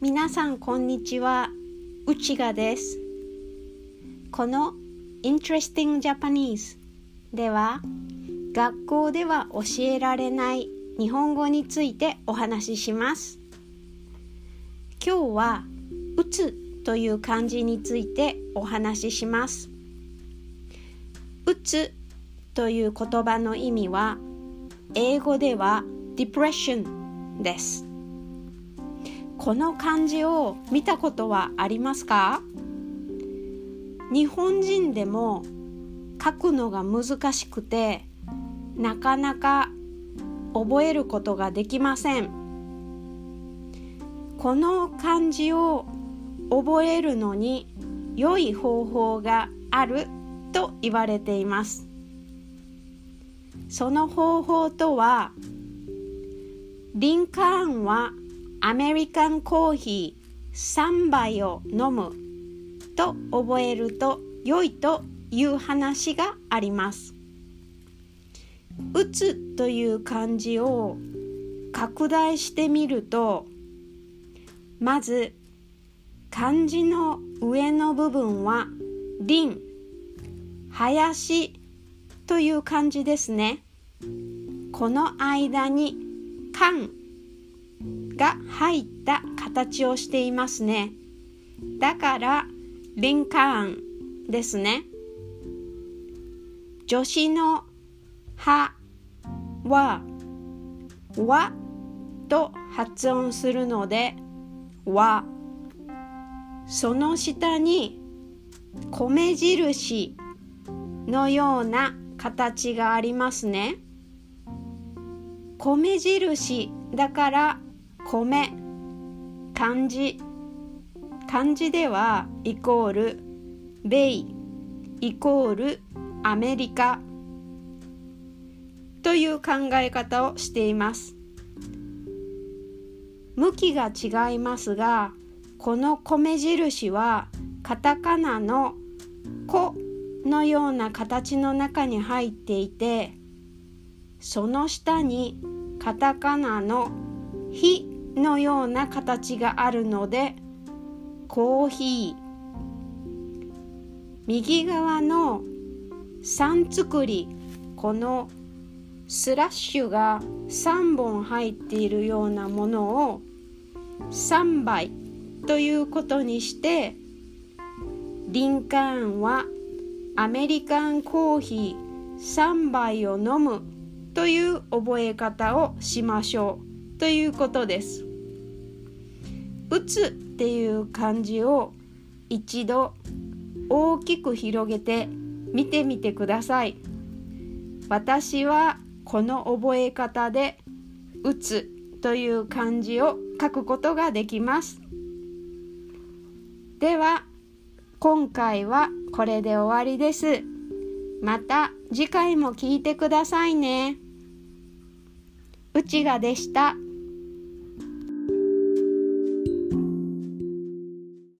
皆さんこんにちは。内賀です。この Interesting Japanese では学校では教えられない日本語についてお話しします。今日は打つという漢字についてお話しします。打つという言葉の意味は英語では depression です。この漢字を見たことはありますか？日本人でも書くのが難しくてなかなか覚えることができません。この漢字を覚えるのに良い方法があると言われています。その方法とはリンカーンはアメリカンコーヒー3杯を飲むと覚えると良いという話があります。打つという漢字を拡大してみるとまず漢字の上の部分は林林という漢字ですね。この間に漢が入った形をしていますね。だからリンカーンですね。助詞のははわと発音するのでわその下に米印のような形がありますね。米印だから米。漢字。漢字ではイコール米。イコールアメリカ。という考え方をしています。向きが違いますがこの米印はカタカナの「コ」のような形の中に入っていてその下にカタカナの「ひ」のような形があるのでコーヒー右側の3作りこのスラッシュが3本入っているようなものを3杯ということにしてリンカーンはアメリカンコーヒー3杯を飲むという覚え方をしましょうということです。打つっていう漢字を一度大きく広げて見てみてください。私はこの覚え方で打つという漢字を書くことができます。では今回はこれで終わりです。また次回も聞いてくださいね。うちがでした。